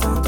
sans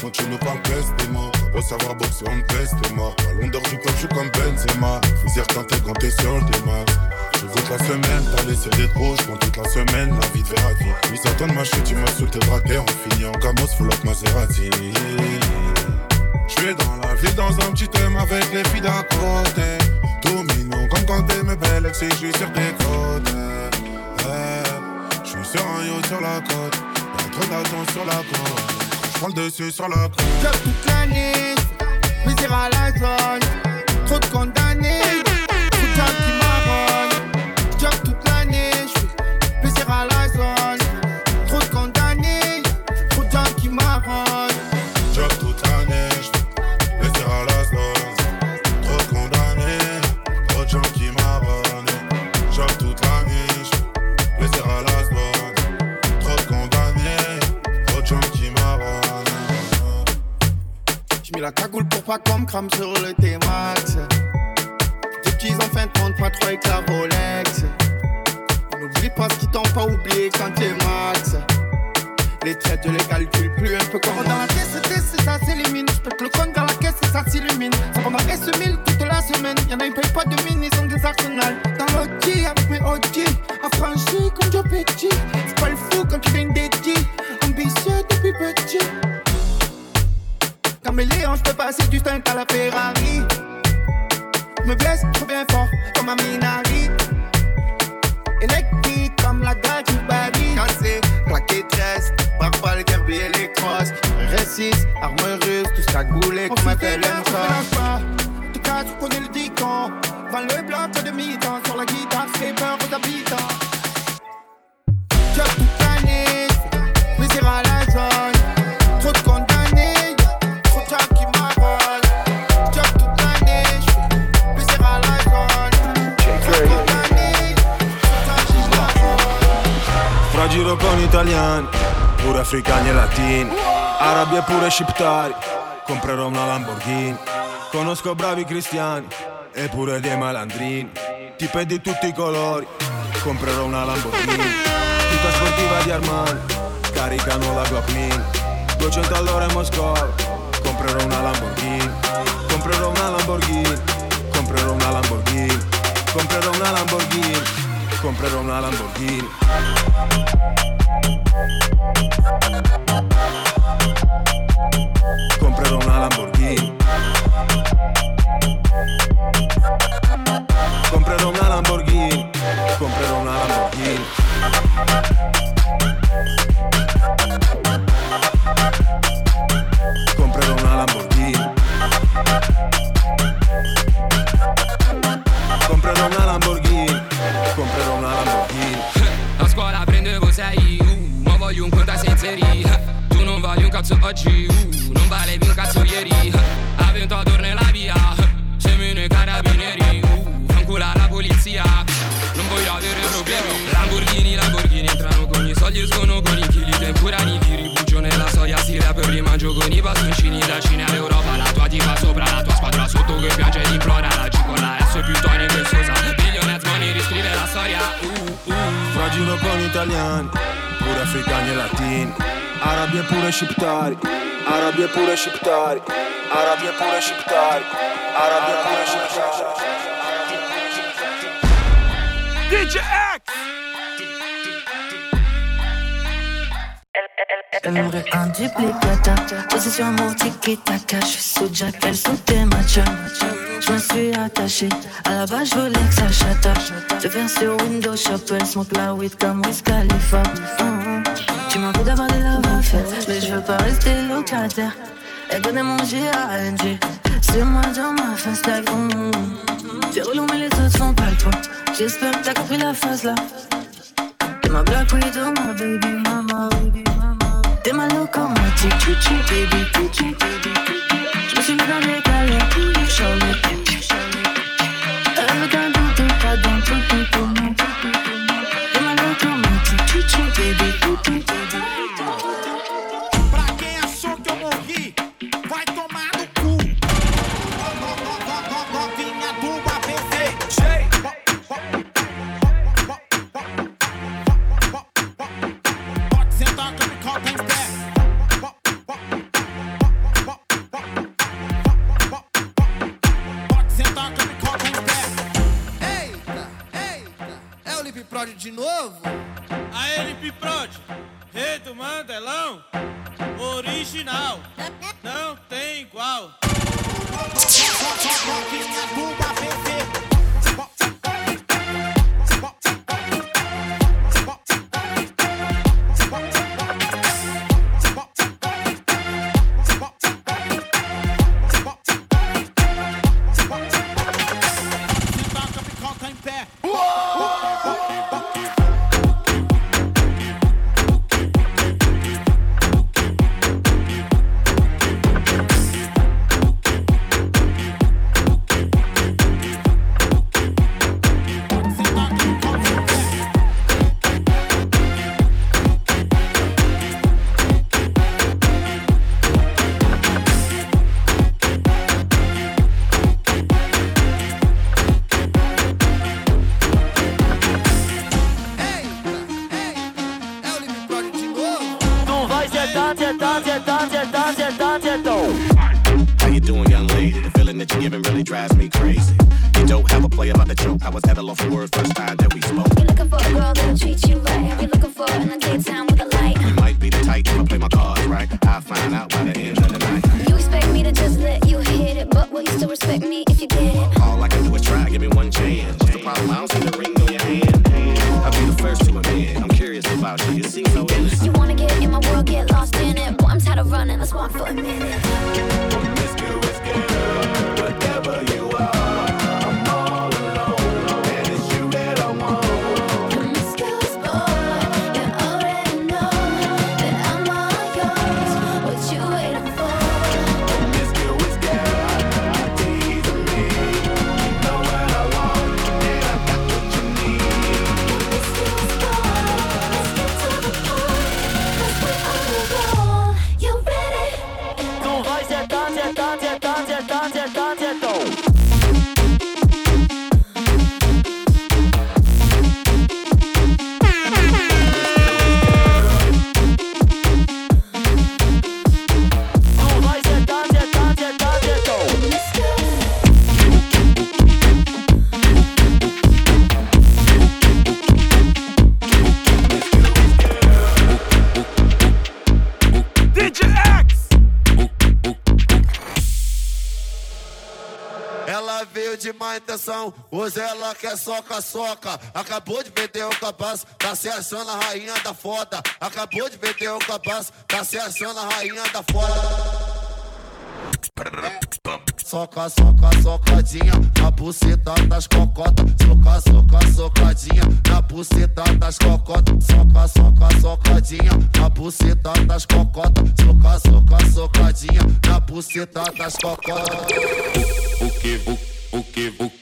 Faut que tu me parles testez-moi Recevoir boxer on teste moi À l'ondeur du club je suis comme Benzema Misère quand t'es quand t'es sur le démarre je toute la semaine, t'as laissé des trous, je toute la semaine, la vie de la vie. Ils attendent ma chute, ils m'insultent tes terre, on finit en camos, full up Maserati. J'suis dans la ville, dans un petit thème avec les filles d'à côté. Tout comme quand t'es mes belles ex, sur tes côtes. Eh, je suis sur un yacht sur la côte, y'a trop d'argent sur la côte prends le dessus sur la coupe. Job toute la nuit, misère à la zone, trop de condamnés. Pas qu'on me crame sur le T-Max. Fin de compte, pas trop avec la Rolex. N'oublie pas ce qu'ils t'ont pas oublié quand t'es max. Les traites, je les calcule plus un peu comme Dans la caisse, c'est ça s'élimine. Je peux le compte dans la caisse ça s'illumine. Ça prend S1000 toute la semaine. Y'en a, ils payent pas de mine, ils ont des arsenals. Passer du stunt à la Ferrari. Me blesse trop bien fort comme un Minari. Électrique comme la gare du Paris. Cassé, plaqué tresse, braque pas les derby et les crosses. R6, arme russe, tout ce cagoulé comme un tel pas. Tu cas, tu connais le dicton. Dans le bloc italiani, pure africani e latini, arabi e pure sciptari, comprerò una Lamborghini. Conosco bravi cristiani e pure dei malandrini, tipe di tutti i colori, comprerò una Lamborghini. Tutta sportiva di Armani, caricano la Mini, 200 all'ora in Moscova, comprerò una Lamborghini. Comprerò una Lamborghini, comprerò una Lamborghini, comprerò una Lamborghini, comprerò una Lamborghini. Comprerò una Lamborghini. Comprerò una Lamborghini. Comprerò una Lamborghini. Cazzo oggi uh, Non valevi un cazzo ieri. Uh, Ha vinto a tornare la via Semino i carabinieri. Uh, Fancula la polizia Non voglio avere problemi. Lamborghini, Lamborghini Entrano con i soldi, escono con i chili Temporani di rifugio nella storia Si rapper rimangio con i bastoncini. Da Cina all'Europa La tua diva sopra La tua squadra sotto che piange e implora La G con la S più tonico e sosa. Billionaires money riscrive la storia. Uh, uh. Fra giro con italiani, africani e latini, arabi e pure sciptari, arabi e pure sciptari, arabi e pure sciptari, arabi e pure sciptari. DJ X! Elle m'aurait un duplicata mon tiki taka Je suis sous Jack, elles sont tes matchs Je me suis attaché. À la base je voulais que ça chata. Je viens sur Windows Shop Elle smoke la weed comme Wiz Khalifa. Mhm. M'as envie d'avoir des love faites Mais je veux pas rester locataire Elle donnait manger à NG C'est moi dans ma face Mhm. C'est relou mais les autres font pas le point J'espère que t'as compris la phase là T'es ma Black Widow, ma baby mama. T'es ma locomotive, chouchou, baby, chouchou, baby. Je me suis mis dans les galères, Charlotte. Elle veut qu'un doute, pas dans tout, tout, tout, ma locomotive, chouchou, baby, chouchou, baby. For a minute. Soca-soca. Acabou de vender o cabaço, tá se achando a rainha da foda. Acabou de vender o cabaço, tá se achando a rainha da foda. Soca, soca, socadinha na buceta das cocotas. Soca, soca, socadinha na buceta das cocotas. Soca, soca, socadinha na buceta das cocotas. Soca, soca, socadinha na buceta das cocotas. O que, o, que, o que,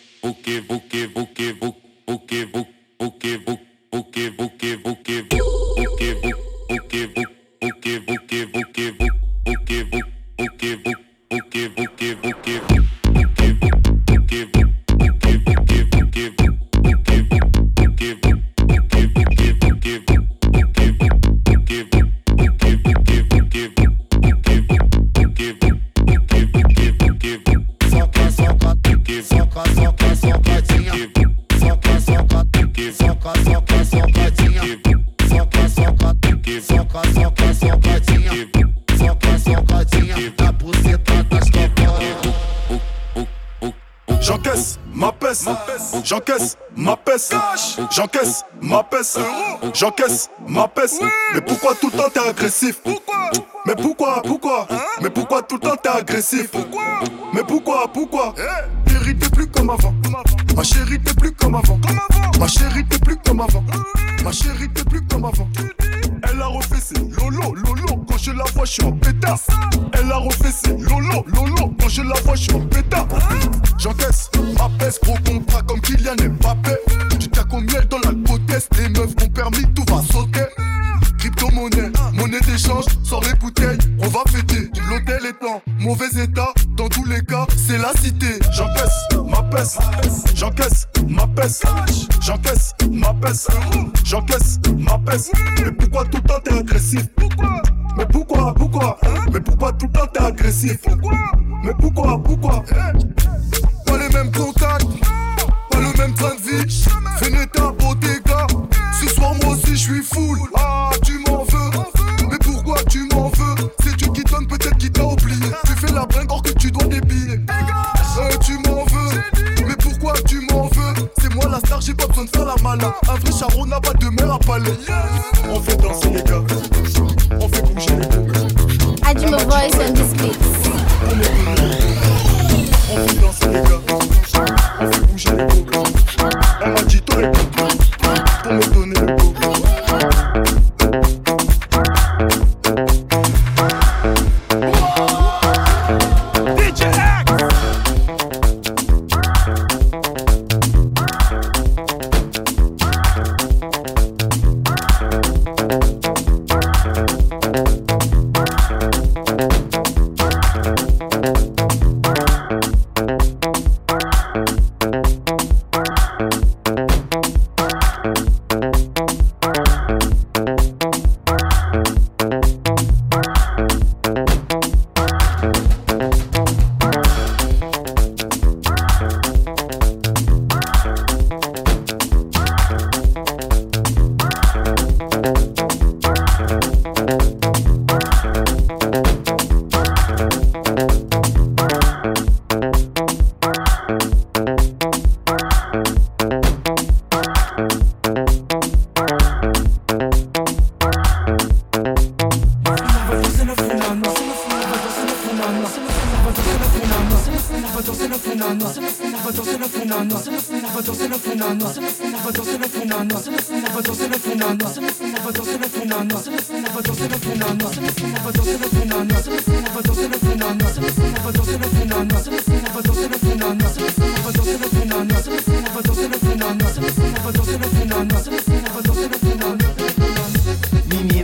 j'encaisse ma peste. Mais pourquoi tout le temps t'es agressif? Mais pourquoi, pourquoi? Mais pourquoi tout le temps t'es agressif? Mais pourquoi, pourquoi Chérie t'es plus comme avant, ma chérie t'es plus comme avant, ma chérie t'es plus comme avant, ma chérie t'es plus comme avant. Elle a refait ses lolo, lolo, quand je la vois je suis en pétasse. Elle a refait ses lolo, lolo, quand je la vois je suis en pétasse. J'encaisse ma peste, gros contrat comme Kylian Mbappé. Du tac au miel dans l'alcotest, les monnaie d'échange, sors les bouteilles, on va fêter. L'hôtel est en mauvais état, dans tous les cas, c'est la cité. J'encaisse ma peste, j'encaisse ma peste, j'encaisse ma peste, j'encaisse ma peste. Mais pourquoi tout le temps t'es agressif? Pourquoi? Mais pourquoi, pourquoi? Mais pourquoi tout le temps t'es agressif? Pourquoi? Mais pourquoi, pourquoi? Pas les mêmes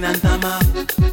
va danser la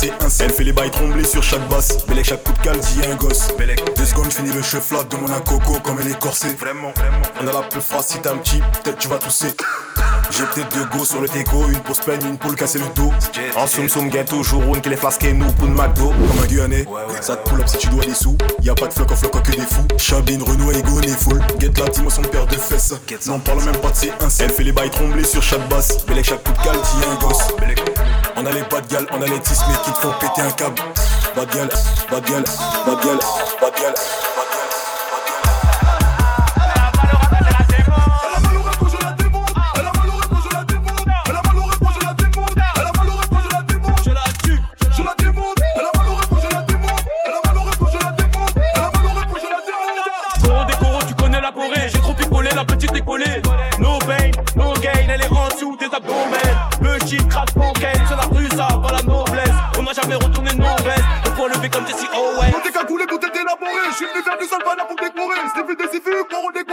c'est un Elle fait les bails tremblés sur chaque basse. Bellec, chaque coup de cale dit un gosse. Deux secondes, finis le chef là, demande un coco comme elle est corsée. Vraiment, vraiment. On a la peu phrase, si t'as un petit, peut-être tu vas tousser. J'ai peut-être deux go sur le teco, une pour Spain, une pour le casser le dos. En soum soum ghetto, jouroun qui les flasques nous pour McDo. Comme un Guyanais, ça te pull up si tu dois des sous. Y'a pas de floc en floc que des fous. Chabine, Renault, Ego, n'est full. Get la dimension de paire de fesses. Non, parle même pas de ses 1 Elle fait les bails tremblés sur chaque basse. Bellec, chaque coup de cale dit un gosse. On a les pas de gueule, on a les 10 000 qui te font péter un câble. Pas de gueule, pas de gueule, pas de gueule, pas de gueule. des salles pour décorer. C'est plus des sifu pour redécorer.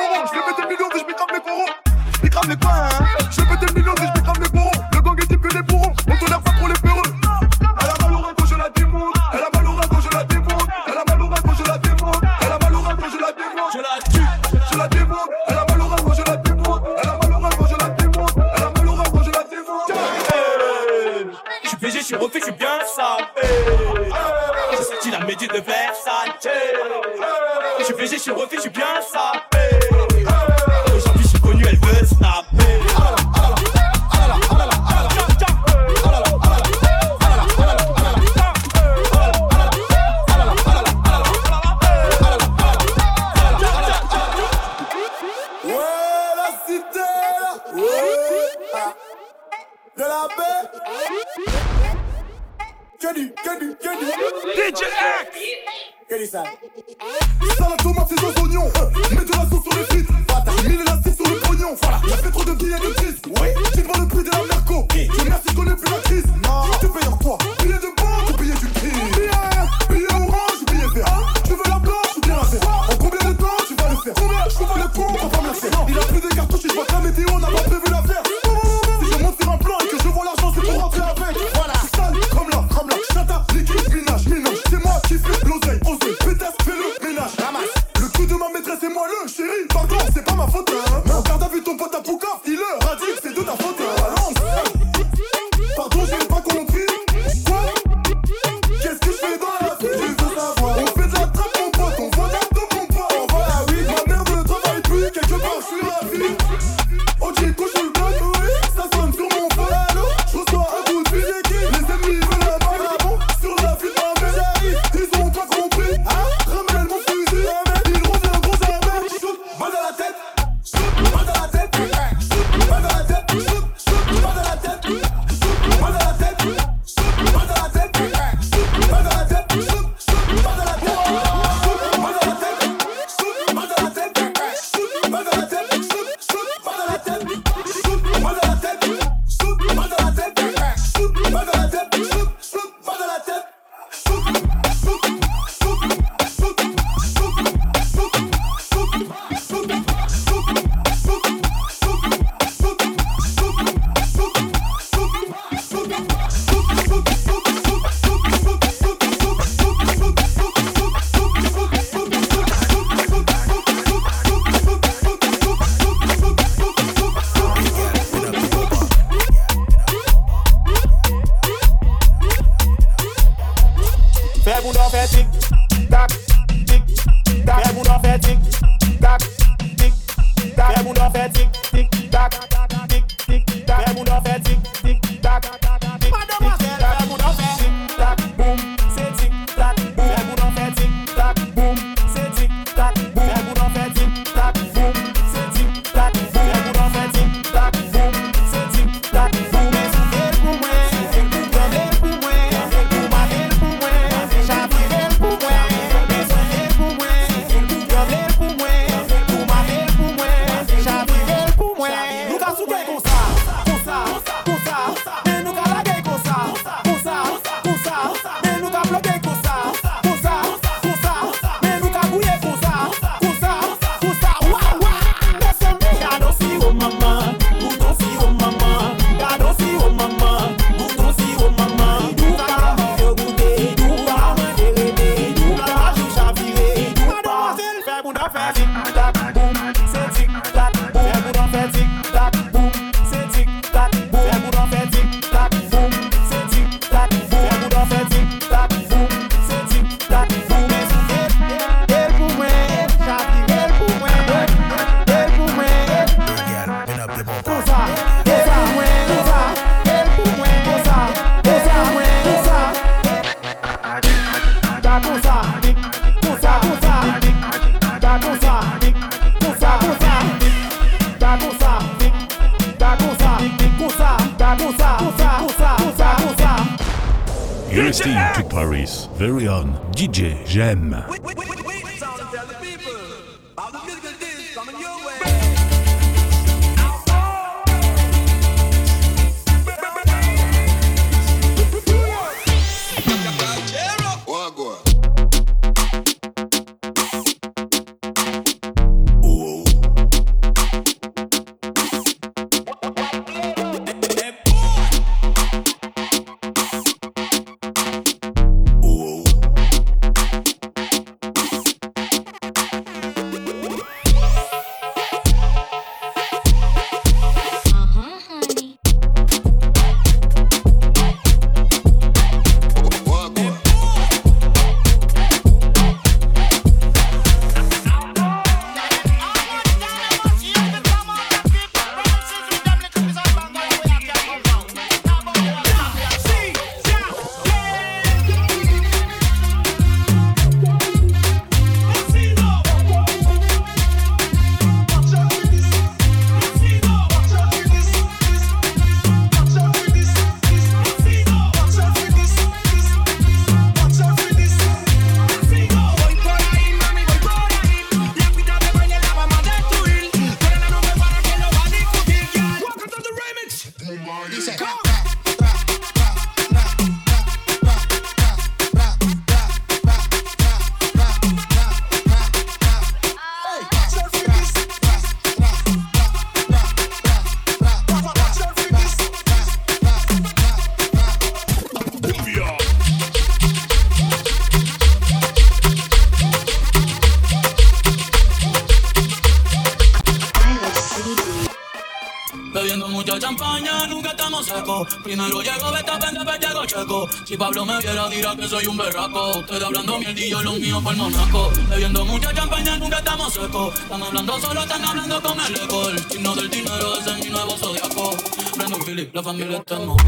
sou quer gozar Pablo me viera, dirá que soy un berraco. Ustedes hablando mierdillo, los míos por monaco. Bebiendo mucha champaña, nunca estamos secos. Están hablando solo, están hablando con el eco. Chino del dinero, ese es mi nuevo zodiaco. Brandon Philip, la familia estamos.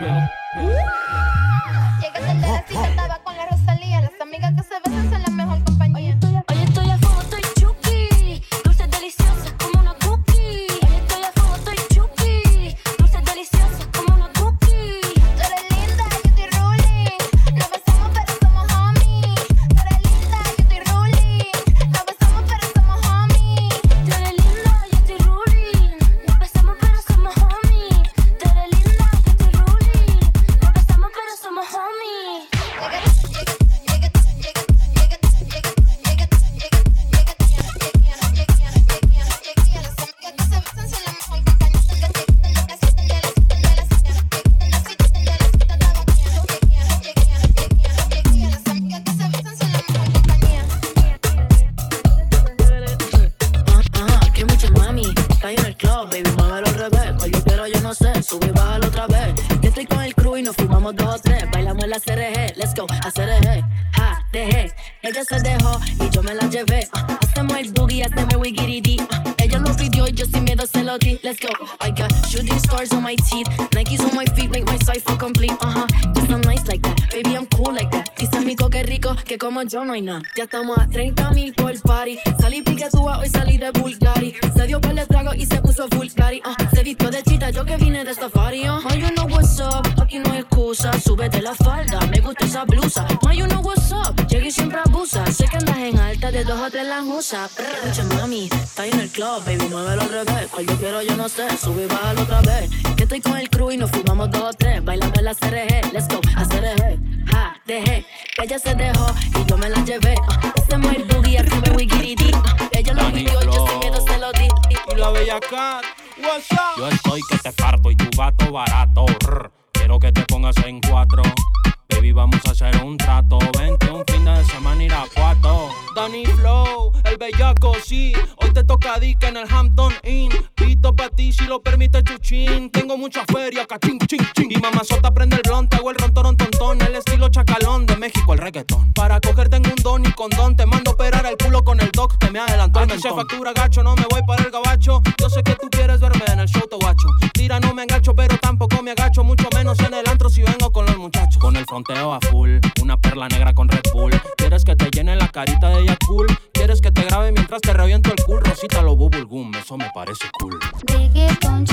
Llegas a la yo no hay nada. Ya estamos a 30 mil por party. Salí piquetúa, hoy salí de Bulgari. Se dio por el trago y se puso Bulgari. Uh, se vistió de chita, yo que vine de safari. Uh. Oh, you know what's up, aquí no hay excusa. Súbete la falda, me gusta esa blusa. Oh, you know what's up, llegué y siempre abusa. Sé que andas en alta, de dos o tres las usas. Escucha, mami, está en el club, baby, muévelo al revés. Cual yo quiero, yo no sé. Sube y bájalo otra vez. Que estoy con el crew y nos fumamos dos o tres. Bailamos en la CRG, let's go, a Ella se dejó y yo me la llevé. Uh, hacemos el boogie, wiggy Ella lo pidió yo sin miedo se lo di. Y la bella cat, what's up? Yo estoy que te parto y tu gato barato. Quiero que te pongas en cuatro. Baby, vamos a hacer un trato. Vente un fin de semana cuatro. Danny Flow, el bellaco, sí. Hoy te toca dica en el Hampton Inn. Pito pa' ti si lo permite Chuchín. Tengo mucha feria, cachín, ching, ching. Y mamazota prende el blon, te hago el rontorón tontón. El estilo reggaetón. Para cogerte en un don y condón. Te mando a operar el culo con el doc que me adelantó el Aquí se factura gacho, no me voy para el gabacho. Yo sé que tú quieres verme en el show, te guacho. Tira, no me engacho, pero tampoco me agacho. Mucho menos en el antro si vengo con los muchachos. Con el fronteo a full, una perla negra con Red Bull. ¿Quieres que te llene la carita de ella cool? ¿Quieres que te grabe mientras Mientras te reviento el culo, Rosita lo bubble gum, eso me parece cool. Reggaeton,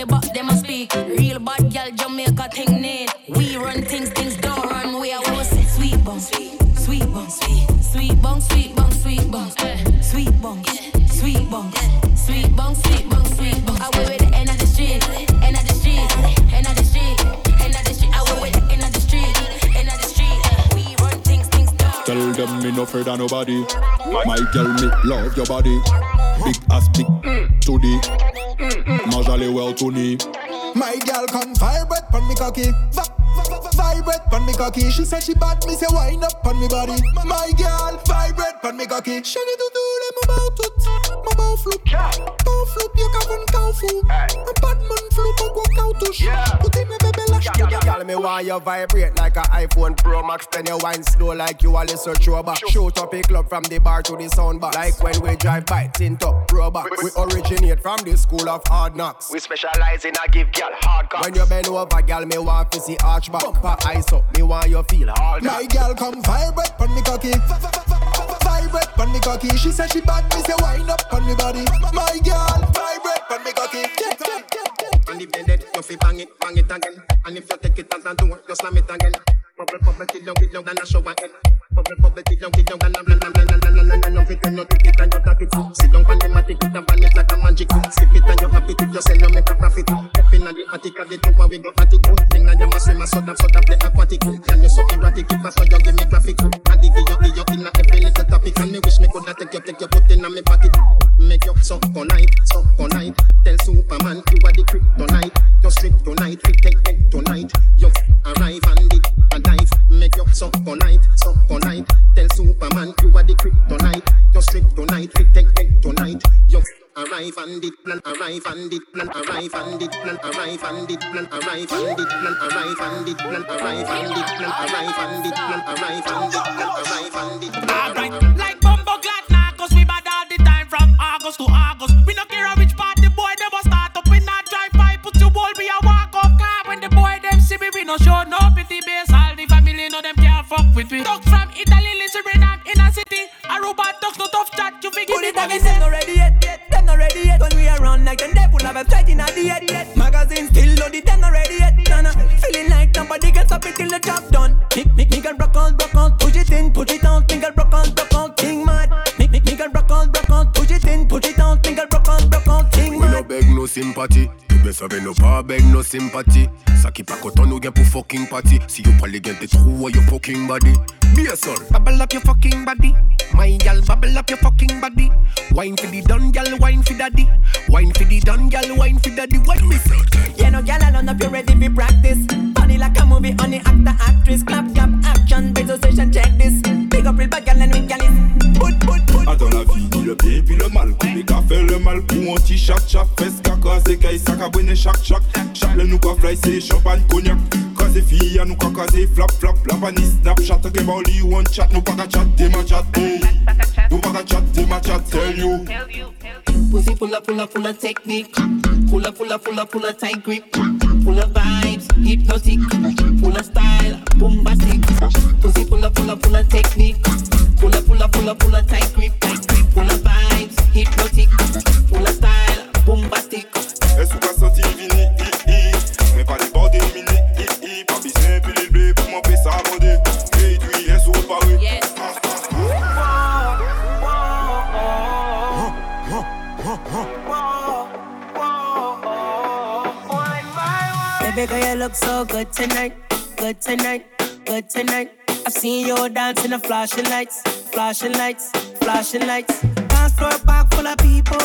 me, but them a speak. Real bad gal Jamaica thing need. We run things, things don't run. We are always say sweet bong, sweet, sweet bong, sweet, sweet bong, sweet bong, sweet bong, sweet bong, sweet bong, sweet bong, sweet bong, sweet bong. I with the end of the street, end of the street, end of the street, end of the street. I went with the end of the street, end of the street. We run things, things don't. Tell them me no afraid of nobody. My girl, me love your body. Big ass, big tootie. Majale well to knee. My girl come vibrate pon me cocky. Va- vibrate pon me cocky. She said she bad, me say wind up pon me body. My girl vibrate pon me cocky. Shaggy do do me tout. My bow flip. Bow flip, you can run cow fu. A bad man flip, a go cow tush. Put in me baby lash to. Girl, me want you vibrate like a iPhone Pro Max. Then you wine slow like you a listen throwback. Shoot up a club from the bar to the sound box. Like when we drive by, tint up, robot. We originate from the school of hard knocks. We specialize in a give girl hard cock. When you bend over, girl, me want to see arch back. Bumper eyes up, me want you feel all My girl come vibrate pon me cocky. Vibrate pon me cocky. She said she bad, me say wind up pon me body. My girl vibrate pon me cocky. And if they dead, you fi bang it, bang it again. And if you take it as a door, you slam it again. Sit down on the matic, it and like a magic. Sip it and you have it, you sell you make a profit. Up in the attic, at the top and we go attic Thing and you must swim, so that, so that aquatic. Tell you so erratic, if I saw you give me traffic I dig you, dig you in every little topic. And me wish me coulda take you, take you, put in me pocket. Make you suck all night, suck Tell Superman you are the kryptonite. Just strip tonight, we take arrive and it plan, arrive and it plan, arrive and it plan, arrive and it plan, arrive and it plan, arrive and it plan, arrive and it plan, arrive and it plan, arrive and it plan, arrive sympathy. Bè sa vè nou pa beg nou simpati Sa ki pa koton nou gen fucking party. pati Si yo pali gen te trou a your fucking body. Be a Bubble up your fucking body. My gal bubble up your fucking body. Wine for the don gal, wine for daddy. Wine for the don gal, wine for daddy. What me say? Yeah no gal alone up you ready fi practice. Funny like a movie only actor actress. Clap clap action, visualization. check this. Big up real bad gal and we gal is. Put, put, put. Attends la vie, le bien puis le mal Les gars fait le mal pour un petit chac chac Fesse caca, c'est caille, sac à bonne chac chac Chaque le nous quoi fly, c'est champagne cognac c'est fille, nous quoi casé flap flap La vanille snapchat, que bali one chat Nous pas qu'à chat, t'es ma chat, hey Nous pas qu'à chat, t'es ma chat, tell you Pussy full of, full of, full of technique. Full of, full of, full of, full of tight grip. Full of vibes, hypnotic. Full of style. Flashing lights. Flashing lights. Flashing lights. Dance floor park full of people.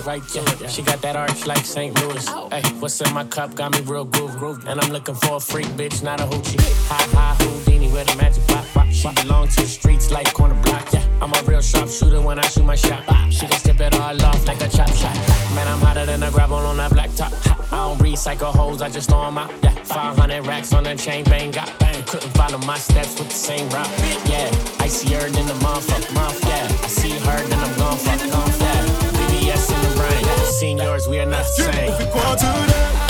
It. Right to it. She got that arch like St. Louis. Hey, what's in my cup got me real groove, groove. And I'm looking for a freak bitch, not a hoochie. High, high, Houdini with a magic pop, pop. She belong to the streets like corner block. Yeah, I'm a real sharp shooter when I shoot my shot. She can step it all off like a chop shot. Man, I'm hotter than a gravel on that black top. I don't recycle hoes, I just throw 'em out. Yeah, 500 racks on the chain, bang, got bang. Couldn't follow my steps with the same route. Yeah, icier than the motherfucker, motherfucker. Yeah, I see her, then I'm gon' fuck, gon' fuck. Seniors, we are not the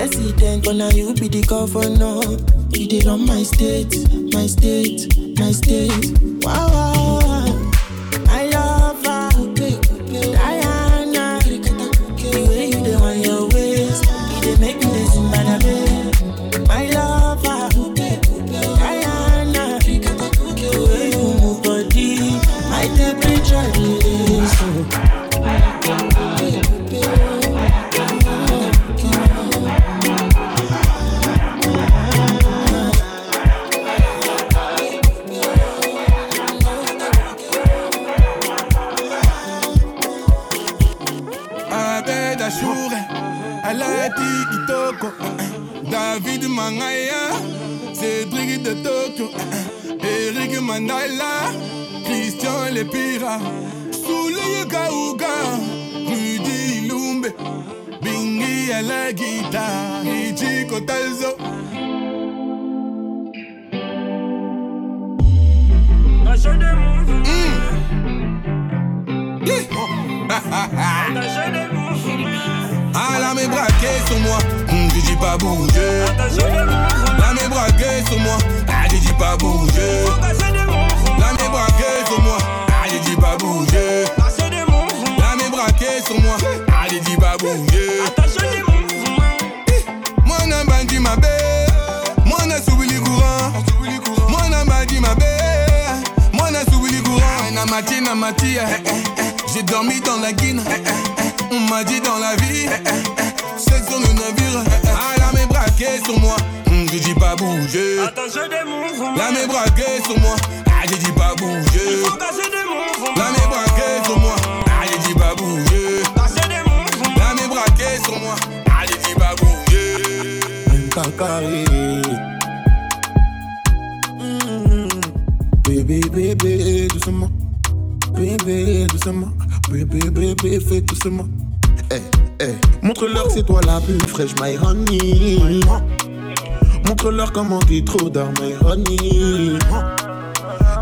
president, but now you be the governor. You did on my state, my state, my state. Wow, wow, wow. Le navire. Ah là mes braqués sur moi, hum, je dis pas bouger. Là mes braqués sur moi, ah je dis pas bouger. Là mes braqués sur moi, ah je dis pas bouger. Là mes braqués sur moi, ah je dis pas bouger. Kakari. Mm. Bébé, bébé, doucement. Bébé, doucement. Bébé, bébé, fais doucement. Montre-leur que c'est toi la plus fraîche, my honey. Montre-leur comment t'es trop d'art, my honey.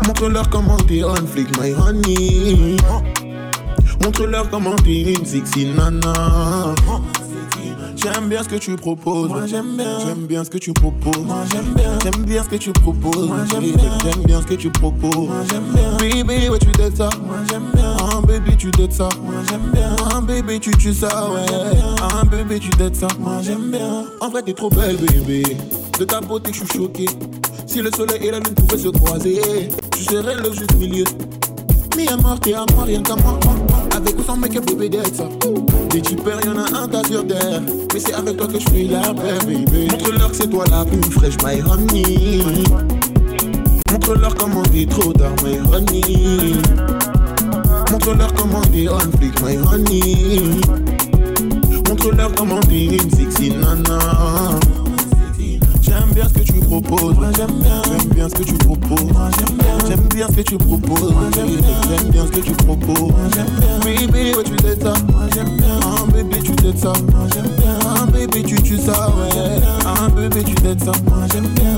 Montre-leur comment t'es on flic, my honey. Montre-leur comment t'es une sexy nana. J'aime bien ce que tu proposes. Moi j'aime bien. J'aime bien ce que tu proposes. Moi j'aime bien. J'aime bien ce que tu proposes. Moi j'aime bien. J'aime bien ce que tu proposes. Moi j'aime bien. Baby, ouais, tu dettes ça. Moi j'aime bien. Baby, tu dettes ça. Moi j'aime bien. Ah, baby, tu tues ça, ouais. Ah, baby, tu dettes ça. Moi j'aime bien. En vrai, t'es trop belle, bébé. De ta beauté, je suis choqué. Si le soleil et la lune pouvaient se croiser, tu serais le juste milieu. Mi amor, t'es à moi, rien qu'à moi. Avec ou sans make-up, bébé, d'être ça. Des typeurs, y'en a un tas sur terre. Mais c'est avec toi que je fais la paix, baby. Montre-leur que c'est toi la plus fraîche, my honey. Montre-leur comment t'es trop tard, my honey. Montre-leur comment t'es on flic, my honey. Montre-leur comment t'es une sexy nana. J'aime bien ce que tu proposes, moi j'aime bien. J'aime bien ce que tu proposes, moi j'aime bien. J'aime bien ce que tu proposes, moi j'aime bien. J'aime bien ce que tu proposes, moi j'aime bien. Baby, ouais tu t'aides ça, moi j'aime bien. Ah baby, tu t'aides ça, moi j'aime bien. Ah baby, tu tues ça, ouais. Ah baby, tu t'aides ça, moi j'aime bien.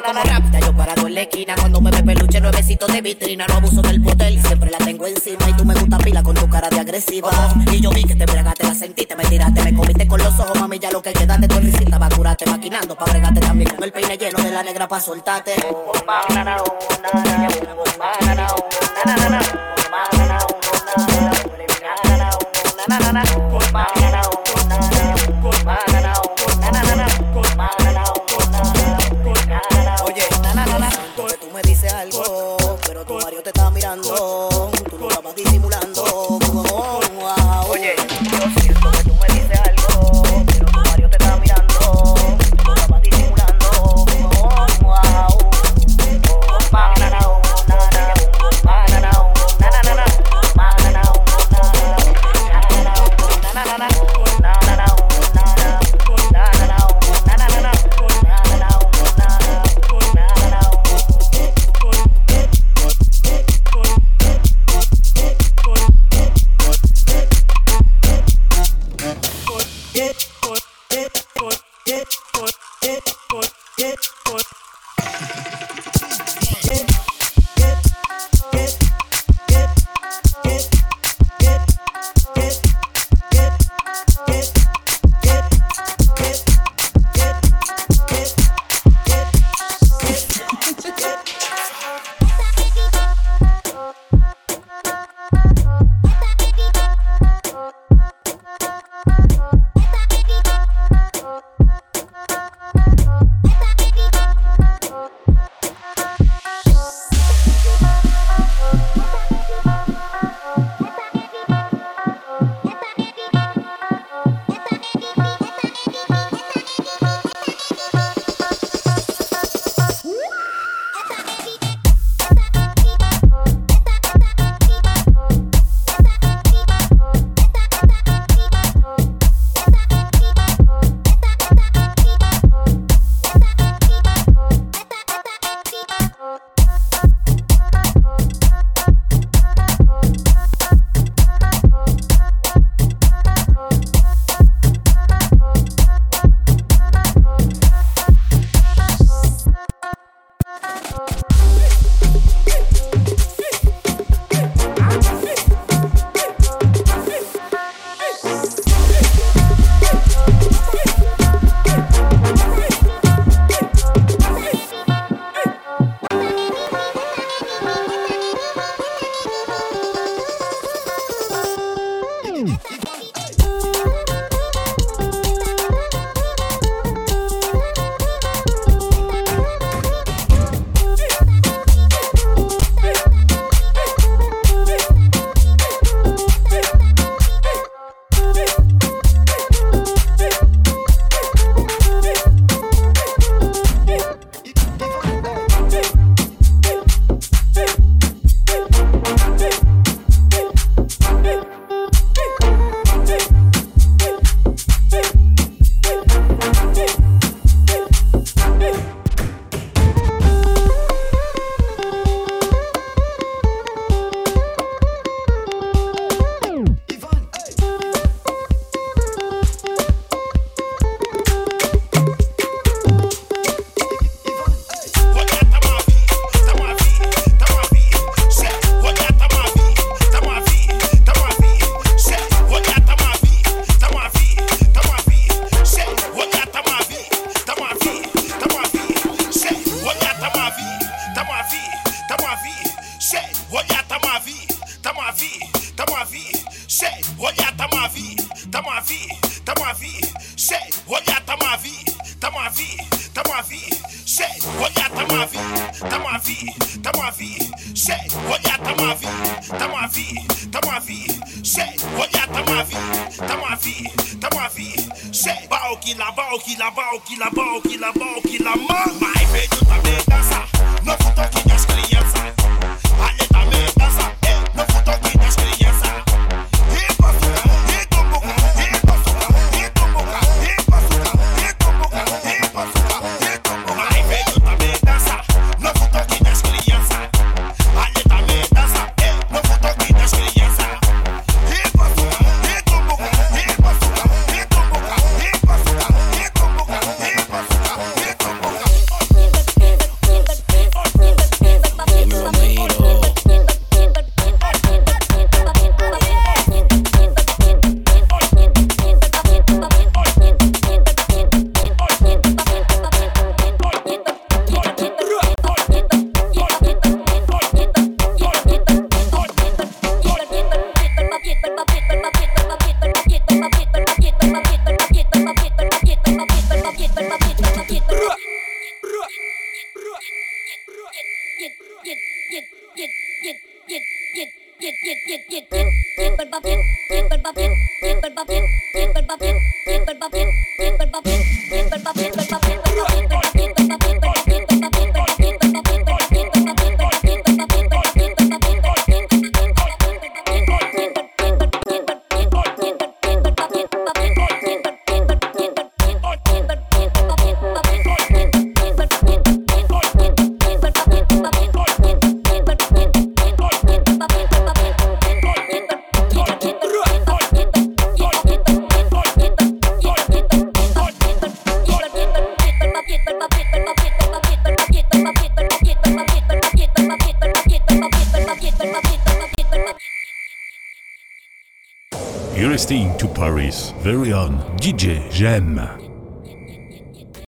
buena como. Yo parado en la esquina cuando me ve peluche, nuevecito de vitrina. No abuso del poder, siempre la tengo encima. Y tú me gusta pila con tu cara de agresiva. Y yo vi que te bragaste, la sentiste, me tiraste, me comiste con los ojos, mami. Ya lo que quedaste con risita, va curarte maquinando. Pa' bregarte también con el peine lleno de la negra pa' soltarte.